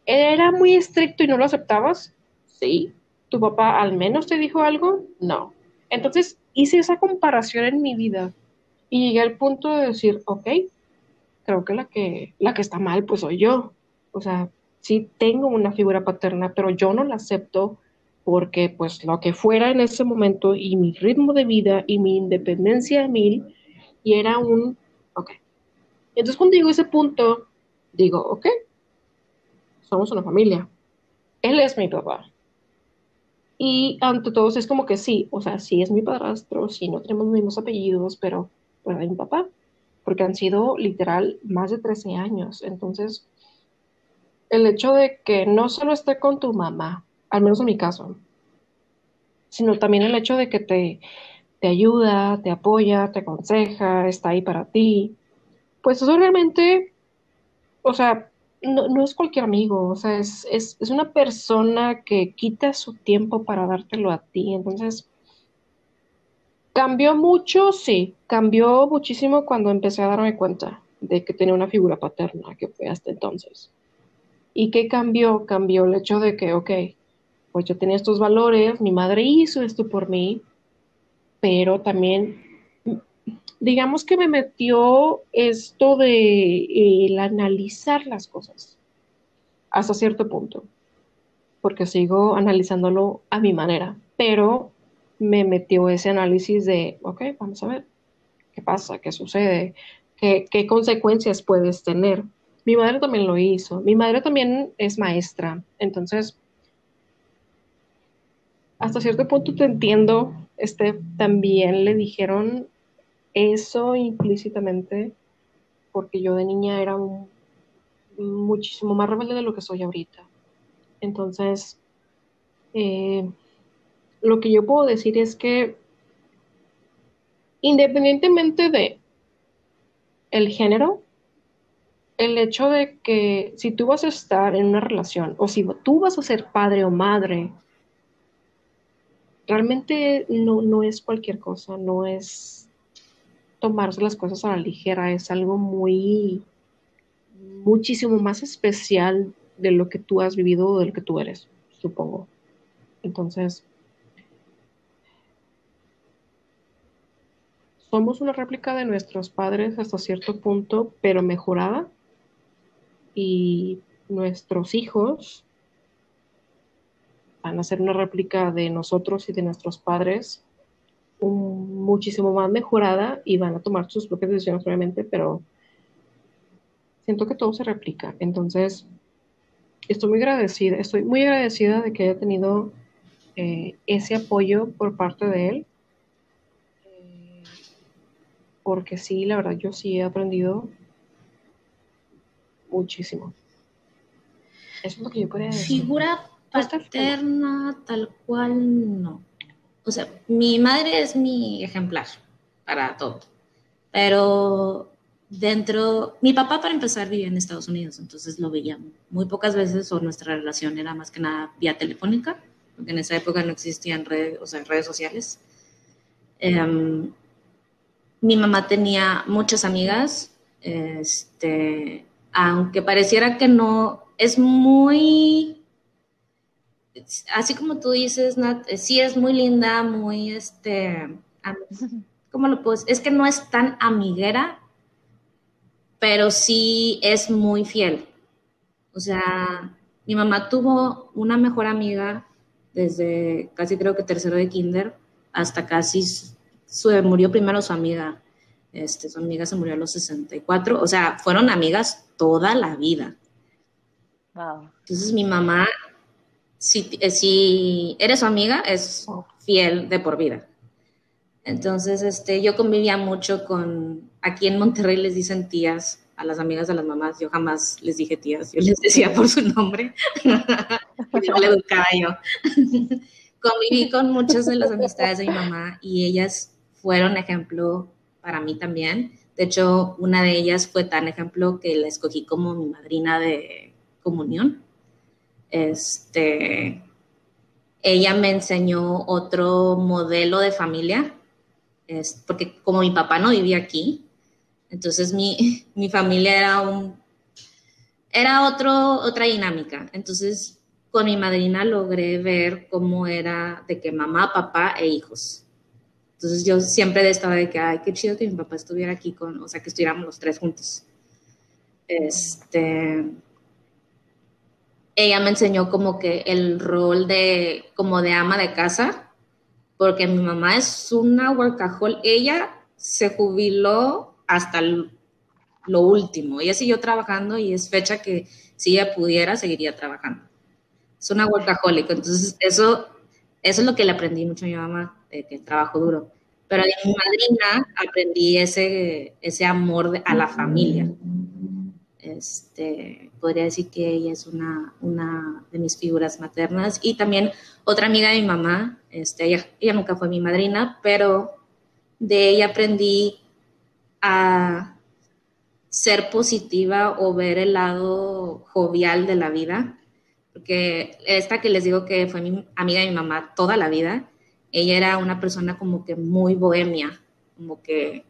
¿Era muy estricto y no lo aceptabas? Sí. ¿Tu papá al menos te dijo algo? No. Entonces hice esa comparación en mi vida y llegué al punto de decir, ok, creo que la que, la que está mal pues soy yo. O sea, sí tengo una figura paterna, pero yo no la acepto porque pues lo que fuera en ese momento y mi ritmo de vida y mi independencia de mil, y era un, ok. Entonces cuando llego a ese punto, digo, ok, somos una familia. Él es mi papá. Y ante todos es como que sí, o sea, sí es mi padrastro, sí no tenemos los mismos apellidos, pero pues es mi papá, porque han sido literal más de 13 años. Entonces, el hecho de que no solo esté con tu mamá, al menos en mi caso, sino también el hecho de que te, te ayuda, te apoya, te aconseja, está ahí para ti, pues eso realmente, o sea, no, es cualquier amigo, o sea, es, es, es, una persona que quita su tiempo para dártelo a ti. Entonces, cambió mucho, sí, cambió muchísimo cuando empecé a darme cuenta de que tenía una figura paterna, que fue hasta entonces. ¿Y qué cambió? Cambió el hecho de que, ok, pues yo tenía estos valores, mi madre hizo esto por mí, pero también, digamos que me metió esto de el analizar las cosas hasta cierto punto, porque sigo analizándolo a mi manera, pero me metió ese análisis de, ok, vamos a ver, ¿qué pasa? ¿Qué sucede? ¿Qué, qué consecuencias puedes tener? Mi madre también lo hizo. Mi madre también es maestra. Entonces, hasta cierto punto te entiendo. Este, también le dijeron eso implícitamente porque yo de niña era muchísimo más rebelde de lo que soy ahorita. Entonces, eh, lo que yo puedo decir es que independientemente de el género, el hecho de que si tú vas a estar en una relación o si tú vas a ser padre o madre, realmente no, no es cualquier cosa, no es tomarse las cosas a la ligera, es algo muy, muchísimo más especial de lo que tú has vivido o de lo que tú eres, supongo. Entonces, somos una réplica de nuestros padres hasta cierto punto, pero mejorada. Y nuestros hijos van a ser una réplica de nosotros y de nuestros padres muchísimo más mejorada y van a tomar sus propias decisiones obviamente, pero siento que todo se replica. Entonces, estoy muy agradecida, estoy muy agradecida de que haya tenido eh, ese apoyo por parte de él. Eh, porque sí, la verdad, yo sí he aprendido muchísimo. Eso es lo que yo podría decir. Figura paterna, tal cual, no. O sea, mi madre es mi ejemplar para todo. Pero dentro, mi papá para empezar vivía en Estados Unidos, entonces lo veía muy pocas veces o nuestra relación era más que nada vía telefónica, porque en esa época no existían redes, o sea, redes sociales. Em, mi mamá tenía muchas amigas, este, aunque pareciera que no, es muy así como tú dices, Nat, eh, sí es muy linda, muy, este, ¿cómo lo puedo Es que no es tan amiguera, pero sí es muy fiel. O sea, mi mamá tuvo una mejor amiga desde casi creo que tercero de kinder hasta casi su, murió primero su amiga. Este, su amiga se murió a los 64. O sea, fueron amigas toda la vida. Entonces mi mamá eh, si, eres su amiga, es fiel de por vida. Entonces, este, yo convivía mucho con, aquí en Monterrey les dicen tías a las amigas de las mamás, yo jamás les dije tías, yo les decía por su nombre, yo le educaba yo. Conviví con muchas de las amistades de mi mamá y ellas fueron ejemplo para mí también. De hecho, una de ellas fue tan ejemplo que la escogí como mi madrina de comunión. Este, ella me enseñó otro modelo de familia, es, porque como mi papá no vivía aquí, entonces mi, mi familia era un, era otro, otra dinámica. Entonces, con mi madrina logré ver cómo era de que mamá, papá e hijos. Entonces yo siempre estaba de que, ay, qué chido que mi papá estuviera aquí con, o sea, que estuviéramos los tres juntos. Este, ella me enseñó como que el rol de, como de ama de casa, porque mi mamá es una workaholic, ella se jubiló hasta lo último, ella siguió trabajando y es fecha que si ella pudiera, seguiría trabajando. Es una workaholic, entonces eso, eso es lo que le aprendí mucho a mi mamá, que el trabajo duro. Pero de mi madrina aprendí ese, ese amor a la familia. Este, podría decir que ella es una, una de mis figuras maternas. Y también otra amiga de mi mamá, este, ella, ella nunca fue mi madrina, pero de ella aprendí a ser positiva o ver el lado jovial de la vida. Porque esta que les digo que fue mi amiga de mi mamá toda la vida, ella era una persona como que muy bohemia, como que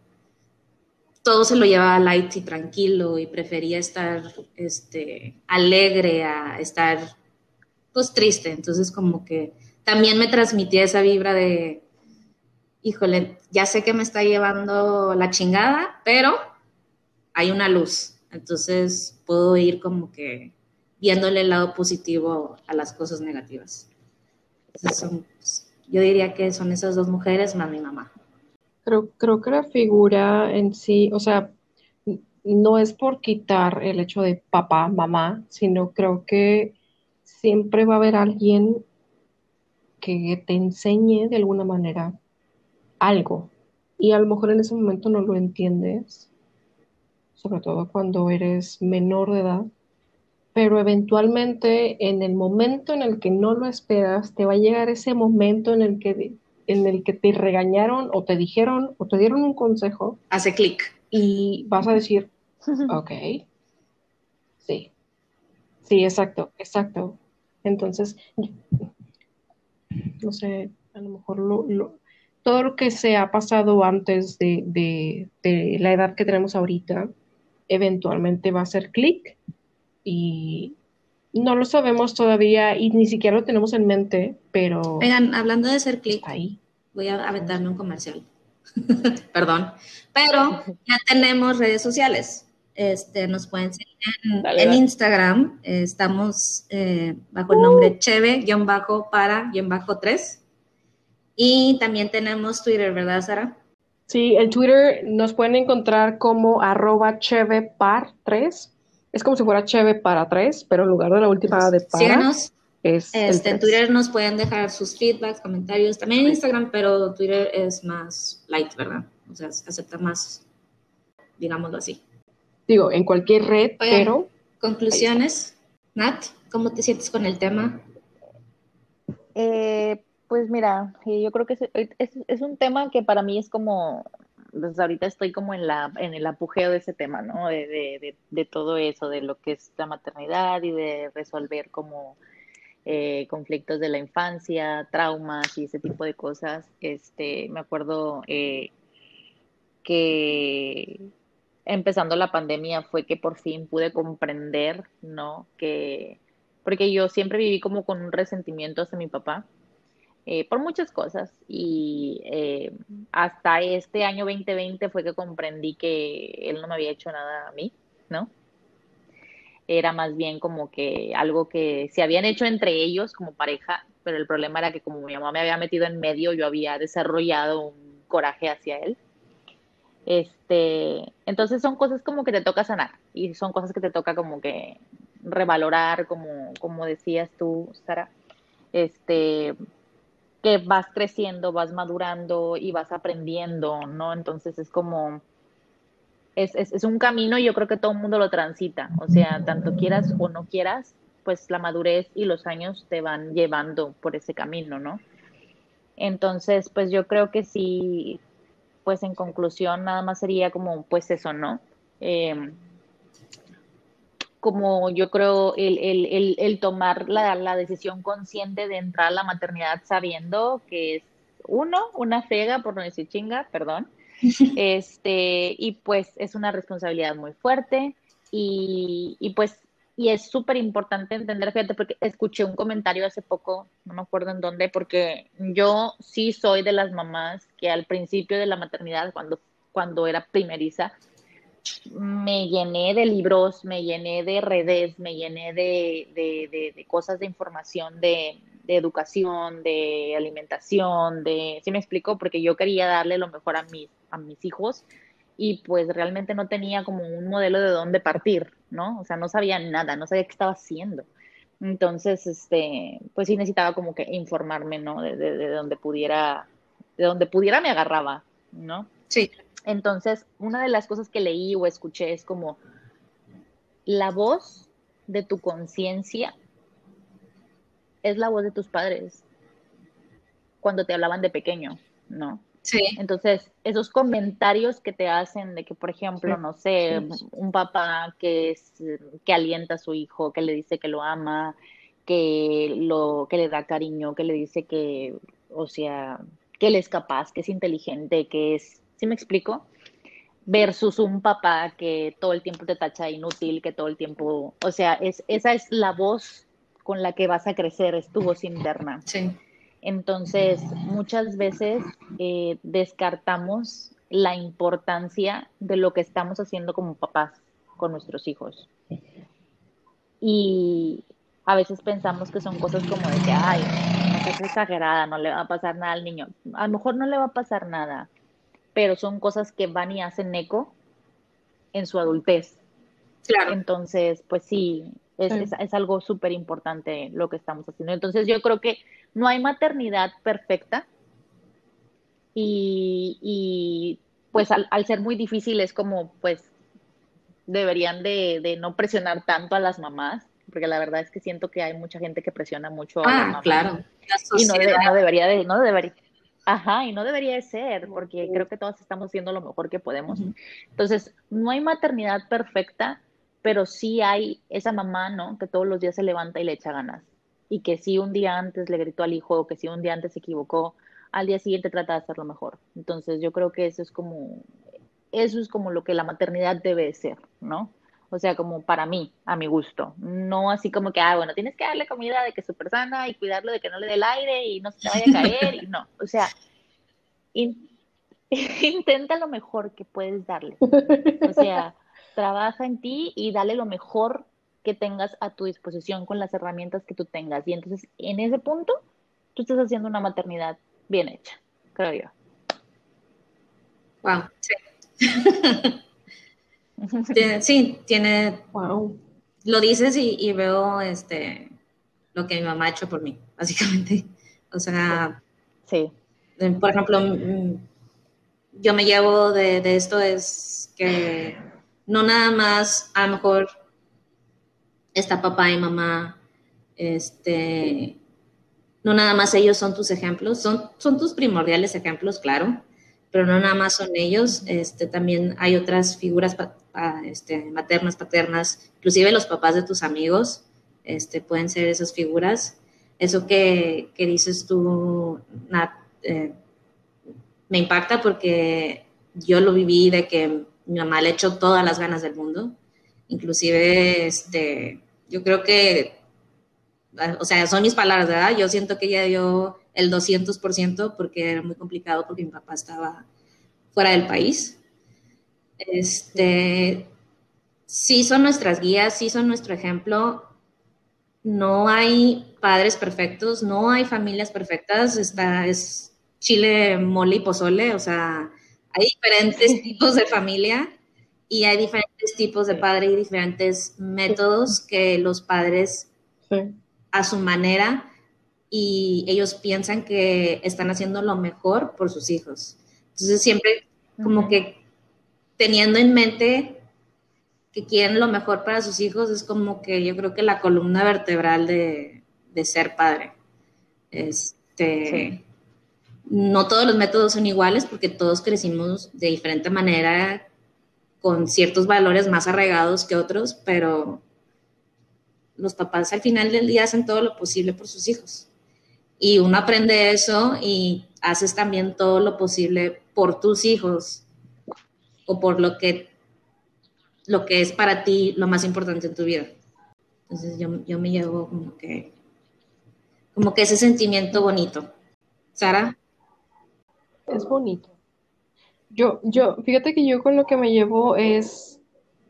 todo se lo llevaba light y tranquilo y prefería estar este, alegre a estar pues triste. Entonces como que también me transmitía esa vibra de, híjole, ya sé que me está llevando la chingada, pero hay una luz. Entonces puedo ir como que viéndole el lado positivo a las cosas negativas. yo diría que son esas dos mujeres más mi mamá. Creo, creo que la figura en sí, o sea, no es por quitar el hecho de papá, mamá, sino creo que siempre va a haber alguien que te enseñe de alguna manera algo. Y a lo mejor en ese momento no lo entiendes, sobre todo cuando eres menor de edad, pero eventualmente en el momento en el que no lo esperas, te va a llegar ese momento en el que en el que te regañaron o te dijeron o te dieron un consejo. Hace clic. Y vas a decir, ok, sí, sí, exacto, exacto. Entonces, no sé, a lo mejor lo, todo lo que se ha pasado antes de, de, de la edad que tenemos ahorita, eventualmente va a hacer clic y, no lo sabemos todavía y ni siquiera lo tenemos en mente, pero... Oigan, hablando de ser clic, ahí. voy a aventarme un comercial. Perdón. Pero ya tenemos redes sociales. Este, nos pueden seguir en, Instagram. estamos eh, bajo el nombre cheve-para-3. Y también tenemos Twitter, ¿verdad, Sara? Sí, en Twitter nos pueden encontrar como arroba chevepar3. Es como si fuera cheve para 3, pero en lugar de la última de para. Síganos. Es este, en Twitter nos pueden dejar sus feedbacks, comentarios, también en Instagram, pero Twitter es más light, ¿verdad? O sea, acepta más, digámoslo así. Digo, en cualquier red, pero... Conclusiones. Nat, ¿cómo te sientes con el tema? Eh, pues mira, eh, yo creo que es, un tema que para mí es como, pues ahorita estoy como en, la, en el apogeo de ese tema, ¿no? De, de, de, todo eso, de lo que es la maternidad y de resolver como eh, conflictos de la infancia, traumas y ese tipo de cosas. Este, me acuerdo eh, que empezando la pandemia fue que por fin pude comprender, ¿no? Que, porque yo siempre viví como con un resentimiento hacia mi papá eh, por muchas cosas. Y eh, hasta este año 2020 fue que comprendí que él no me había hecho nada a mí, ¿no? Era más bien como que algo que se habían hecho entre ellos como pareja, pero el problema era que como mi mamá me había metido en medio, yo había desarrollado un coraje hacia él. Este, entonces son cosas como que te toca sanar y son cosas que te toca como que revalorar, como, como decías tú, Sara. Este, que vas creciendo, vas madurando y vas aprendiendo, ¿no? Entonces es como, es, es, un camino y yo creo que todo el mundo lo transita, o sea, tanto quieras o no quieras, pues la madurez y los años te van llevando por ese camino, ¿no? Entonces, pues yo creo que sí, pues en conclusión nada más sería como, pues eso, ¿no? Eh, como yo creo el, el, el, tomar la, la, decisión consciente de entrar a la maternidad sabiendo que es uno, una fega, por no decir chinga, perdón, este, y pues es una responsabilidad muy fuerte y, y pues, y es súper importante entender, fíjate, porque escuché un comentario hace poco, no me acuerdo en dónde, porque yo sí soy de las mamás que al principio de la maternidad, cuando, cuando era primeriza, me llené de libros, me llené de redes, me llené de, cosas de información, de, educación, de alimentación, de, ¿sí me explico? Porque yo quería darle lo mejor a mis, a mis hijos y pues realmente no tenía como un modelo de dónde partir, ¿no? O sea, no sabía nada, no sabía qué estaba haciendo. Entonces, este, pues sí necesitaba como que informarme, ¿no? De, de, de donde pudiera, de donde pudiera me agarraba, ¿no? Sí. Entonces, una de las cosas que leí o escuché es como la voz de tu conciencia es la voz de tus padres cuando te hablaban de pequeño, ¿no? Sí. Entonces, esos comentarios que te hacen de que, por ejemplo, no sé, un papá que es, que alienta a su hijo, que le dice que lo ama, que lo, que le da cariño, que le dice que, o sea, que él es capaz, que es inteligente, que es ¿Sí me explico? Versus un papá que todo el tiempo te tacha inútil, que todo el tiempo, o sea, es, esa es la voz con la que vas a crecer, es tu voz interna. Sí. Entonces, muchas veces eh, descartamos la importancia de lo que estamos haciendo como papás con nuestros hijos. Y a veces pensamos que son cosas como de que, ay, es exagerada, no le va a pasar nada al niño. A lo mejor no le va a pasar nada, pero son cosas que van y hacen eco en su adultez. Claro. Entonces, pues sí, es, es, algo súper importante lo que estamos haciendo. Entonces, yo creo que no hay maternidad perfecta y, y pues al, ser muy difícil es como, pues, deberían de, de, no presionar tanto a las mamás, porque la verdad es que siento que hay mucha gente que presiona mucho a ah, claro. Y no, no, debería de, no debería, Ajá, y no debería de ser, porque creo que todos estamos haciendo lo mejor que podemos. Entonces, no hay maternidad perfecta, pero sí hay esa mamá, ¿no? Que todos los días se levanta y le echa ganas. Y que si un día antes le gritó al hijo, o que si un día antes se equivocó, al día siguiente trata de hacerlo mejor. Entonces, yo creo que eso es como, eso es como lo que la maternidad debe ser, ¿no? O sea, como para mí, a mi gusto. No así como que, ah, bueno, tienes que darle comida de que es súper sana y cuidarlo de que no le dé el aire y no se te vaya a caer. y no, o sea, intenta lo mejor que puedes darle. O sea, trabaja en ti y dale lo mejor que tengas a tu disposición con las herramientas que tú tengas. Y entonces, en ese punto, tú estás haciendo una maternidad bien hecha, creo yo. Wow, sí. sí, tiene. Wow. Lo dices y, veo este lo que mi mamá ha hecho por mí, básicamente. O sea, sí. Por ejemplo, yo me llevo de, de esto es que no nada más a lo mejor está papá y mamá, este, no nada más ellos son tus ejemplos, son, son tus primordiales ejemplos, claro, pero no nada más son ellos, este, también hay otras figuras este, maternas, paternas, inclusive los papás de tus amigos, este, pueden ser esas figuras. Eso que, que dices tú, Nat, eh, me impacta porque yo lo viví de que mi mamá le echó todas las ganas del mundo. Inclusive, este, yo creo que, o sea, son mis palabras, ¿verdad? Yo siento que ella dio el 200% porque era muy complicado porque mi papá estaba fuera del país. Este, sí son nuestras guías, sí son nuestro ejemplo. No hay padres perfectos, no hay familias perfectas. Está, es chile, mole y pozole, o sea, hay diferentes tipos de familia y hay diferentes tipos de padre y diferentes métodos que los padres a su manera y ellos piensan que están haciendo lo mejor por sus hijos. Entonces siempre como que teniendo en mente que quieren lo mejor para sus hijos es como que yo creo que la columna vertebral de, ser padre. Este, no todos los métodos son iguales porque todos crecimos de diferente manera con ciertos valores más arraigados que otros, pero los papás al final del día hacen todo lo posible por sus hijos. Y uno aprende eso y haces también todo lo posible por tus hijos o por lo que, lo que es para ti lo más importante en tu vida. Entonces yo, yo me llevo como que, como que ese sentimiento bonito. Sara. Es bonito. Yo, yo, fíjate que yo con lo que me llevo es,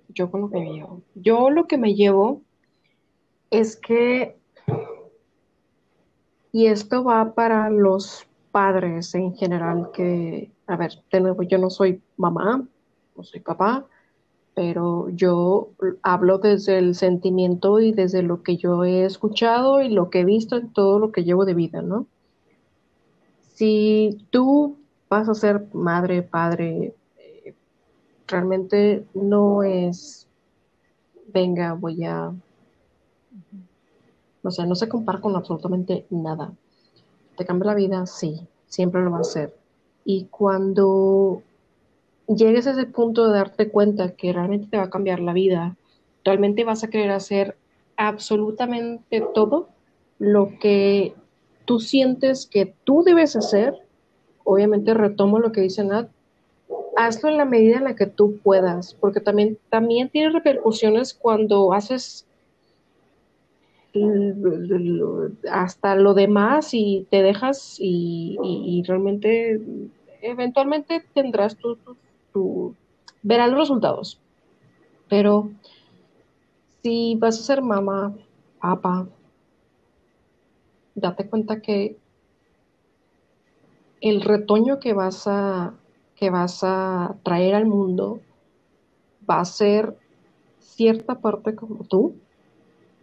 yo con lo que me llevo, yo lo que me llevo es que, y esto va para los padres en general, que, a ver, de nuevo, yo no soy mamá, no soy papá, pero yo hablo desde el sentimiento y desde lo que yo he escuchado y lo que he visto en todo lo que llevo de vida, ¿no? Si tú vas a ser madre, padre, eh, realmente no es, venga, voy a, o sea, no se compara con absolutamente nada. ¿Te cambia la vida? Sí, siempre lo va a hacer. Y cuando llegues a ese punto de darte cuenta que realmente te va a cambiar la vida, realmente vas a querer hacer absolutamente todo lo que tú sientes que tú debes hacer obviamente retomo lo que dice Nat, hazlo en la medida en la que tú puedas, porque también, también tiene repercusiones cuando haces hasta lo demás y te dejas y, realmente eventualmente tendrás tu, tu, verás los resultados. Pero si vas a ser mamá, papá, date cuenta que el retoño que vas a, que vas a traer al mundo va a ser cierta parte como tú,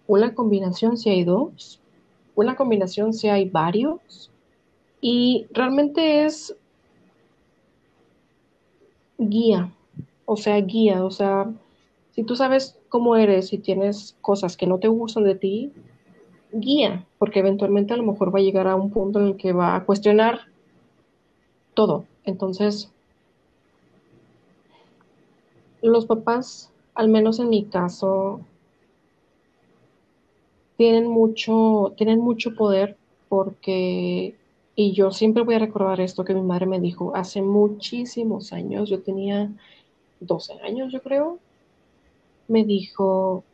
una combinación si hay dos, una combinación si hay varios, y realmente es guía, o sea, guía, o sea, si tú sabes cómo eres y tienes cosas que no te gustan de ti, guía, porque eventualmente a lo mejor va a llegar a un punto en el que va a cuestionar todo. Entonces, los papás, al menos en mi caso, tienen mucho, tienen mucho poder porque, y yo siempre voy a recordar esto que mi madre me dijo hace muchísimos años, yo tenía 12 años, yo creo, me dijo,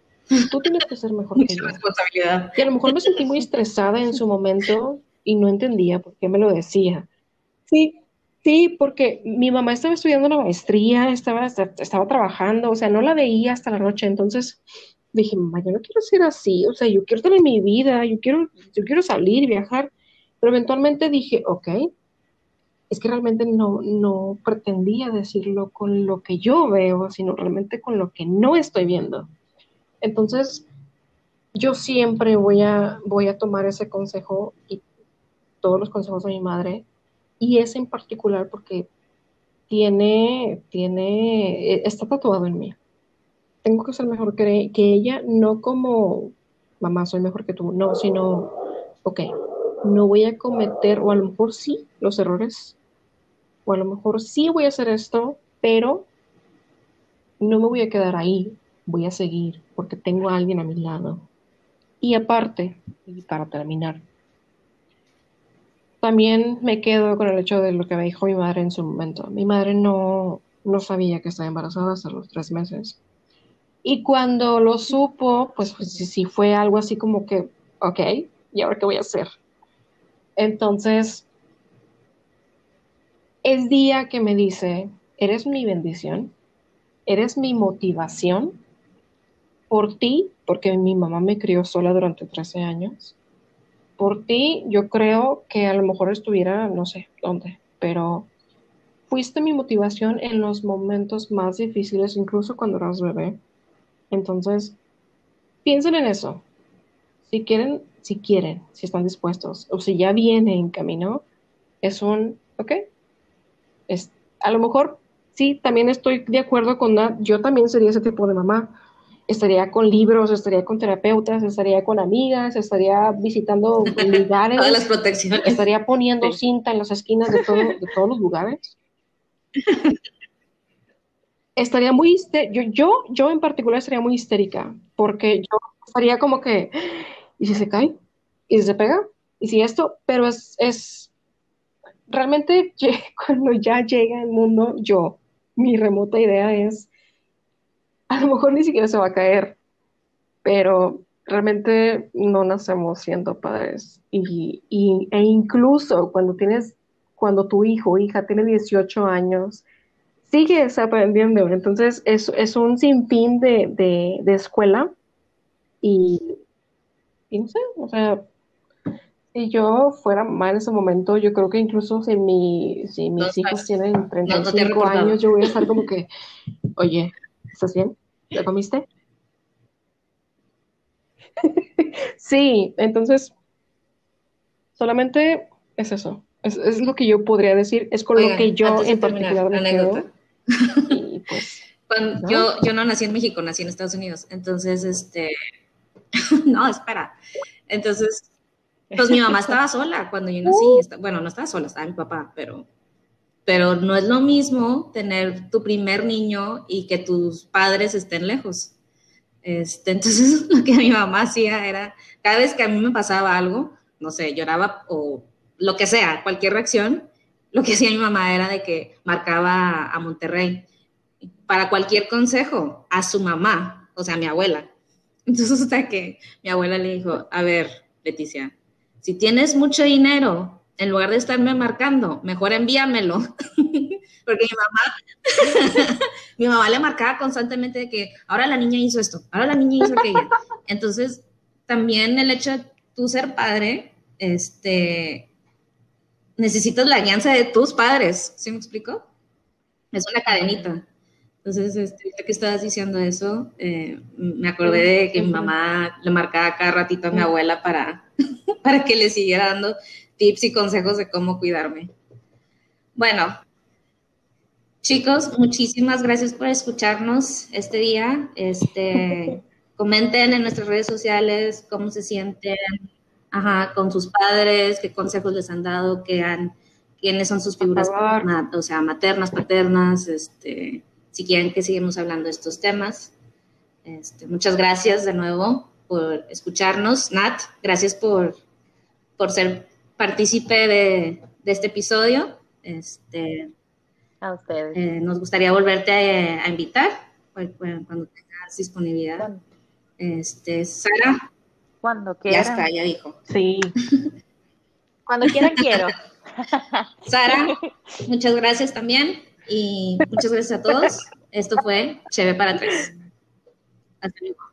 tú tienes que ser mejor que yo. responsabilidad. Y a lo mejor me sentí muy estresada en su momento y no entendía por qué me lo decía. Sí, Sí, porque mi mamá estaba estudiando la maestría, estaba, estaba trabajando, o sea, no la veía hasta la noche, entonces dije, mamá, yo no quiero ser así, o sea, yo quiero tener mi vida, yo quiero, yo quiero salir, viajar, pero eventualmente dije, ok, es que realmente no, no pretendía decirlo con lo que yo veo, sino realmente con lo que no estoy viendo. Entonces, yo siempre voy a, voy a tomar ese consejo y todos los consejos de mi madre, y ese en particular porque tiene, tiene, e, está tatuado en mí. Tengo que ser mejor que, que ella, no como mamá, soy mejor que tú, no, sino, ok, no voy a cometer, o a lo mejor sí, los errores, o a lo mejor sí voy a hacer esto, pero no me voy a quedar ahí, voy a seguir, porque tengo a alguien a mi lado. Y aparte, y para terminar, también me quedo con el hecho de lo que me dijo mi madre en su momento. Mi madre no, no sabía que estaba embarazada hasta los tres meses. Y cuando lo supo, pues, pues sí, fue algo así como que, ok, ¿y ahora qué voy a hacer? Entonces, es día que me dice, eres mi bendición, eres mi motivación por ti, porque mi mamá me crió sola durante 13 años. Por ti, yo creo que a lo mejor estuviera, no sé dónde, pero fuiste mi motivación en los momentos más difíciles, incluso cuando eras bebé. Entonces, piensen en eso. Si quieren, si quieren, si están dispuestos, o si ya viene en camino, es un, ok, es, a lo mejor sí, también estoy de acuerdo con Nat, yo también sería ese tipo de mamá. Estaría con libros, estaría con terapeutas, estaría con amigas, estaría visitando lugares. Todas las protecciones. Estaría poniendo cinta en las esquinas de, todo, de todos los lugares. estaría muy yo, yo, yo en particular estaría muy histérica, porque yo estaría como que, ¿y si se cae? ¿Y si se pega? ¿Y si esto? Pero es, es realmente cuando ya llega el mundo, yo, mi remota idea es, a lo mejor ni siquiera se va a caer, pero realmente no nacemos siendo padres. Y, y, e incluso cuando tienes, cuando tu hijo o hija tiene 18 años, sigues aprendiendo. Entonces es, es un sinfín de, de, de escuela y, y, no sé, o sea, si yo fuera mamá en ese momento, yo creo que incluso si, mi, si mis hijos tienen 35 años, yo voy a estar como que, oye, ¿estás bien? ¿Ya comiste? sí, entonces, solamente es eso. Es, es, lo que yo podría decir, es con lo que yo en particular me anécdota. Y pues, Cuando, ¿no? Yo, yo no nací en México, nací en Estados Unidos. Entonces, este, no, espera. Entonces, pues mi mamá estaba sola cuando yo nací. Uh. Bueno, no estaba sola, estaba mi papá, pero, pero no es lo mismo tener tu primer niño y que tus padres estén lejos. Este, entonces, lo que mi mamá hacía era, cada vez que a mí me pasaba algo, no sé, lloraba o lo que sea, cualquier reacción, lo que hacía mi mamá era de que marcaba a Monterrey para cualquier consejo a su mamá, o sea, a mi abuela. Entonces, hasta que mi abuela le dijo, a ver, Leticia, si tienes mucho dinero, en lugar de estarme marcando, mejor envíamelo. Porque mi mamá, mi mamá le marcaba constantemente de que ahora la niña hizo esto, ahora la niña hizo aquello. Entonces, también el hecho de tú ser padre, este, necesitas la alianza de tus padres, ¿sí me explico? Es una cadenita. Entonces, este, que estabas diciendo eso, eh, me acordé de que mi mamá le marcaba cada ratito a mi abuela para, para que le siguiera dando tips y consejos de cómo cuidarme. Bueno, chicos, muchísimas gracias por escucharnos este día. Este, comenten en nuestras redes sociales cómo se sienten ajá, con sus padres, qué consejos les han dado, qué han, quiénes son sus figuras, o sea, maternas, paternas, este, si quieren que sigamos hablando de estos temas. Este, muchas gracias de nuevo por escucharnos. Nat, gracias por por ser partícipe de, de, este episodio. Este, a ustedes. Eh, nos gustaría volverte a, a invitar cuando tengas disponibilidad. Este, Sara. Cuando quieran. Ya está, ya dijo. Sí. cuando quieran quiero. Sara, muchas gracias también y muchas gracias a todos. Esto fue Cheve para tres. Hasta luego.